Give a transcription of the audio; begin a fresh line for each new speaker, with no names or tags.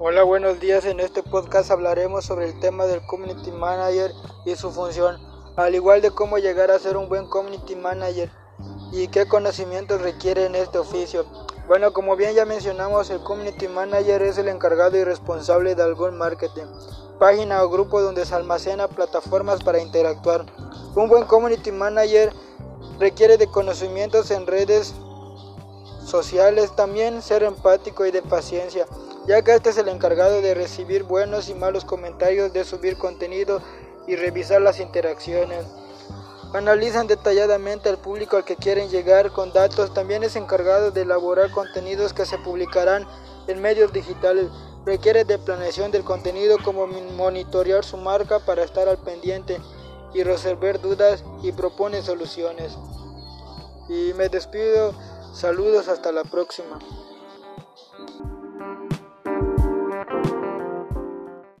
Hola, buenos días. En este podcast hablaremos sobre el tema del Community Manager y su función, al igual de cómo llegar a ser un buen Community Manager y qué conocimientos requiere en este oficio. Bueno, como bien ya mencionamos, el Community Manager es el encargado y responsable de algún marketing, página o grupo donde se almacena plataformas para interactuar. Un buen Community Manager requiere de conocimientos en redes sociales, también ser empático y de paciencia, ya que este es el encargado de recibir buenos y malos comentarios, de subir contenido y revisar las interacciones. Analizan detalladamente al público al que quieren llegar con datos, también es encargado de elaborar contenidos que se publicarán en medios digitales. Requiere de planeación del contenido como monitorear su marca para estar al pendiente y resolver dudas y propone soluciones. Y me despido, saludos hasta la próxima.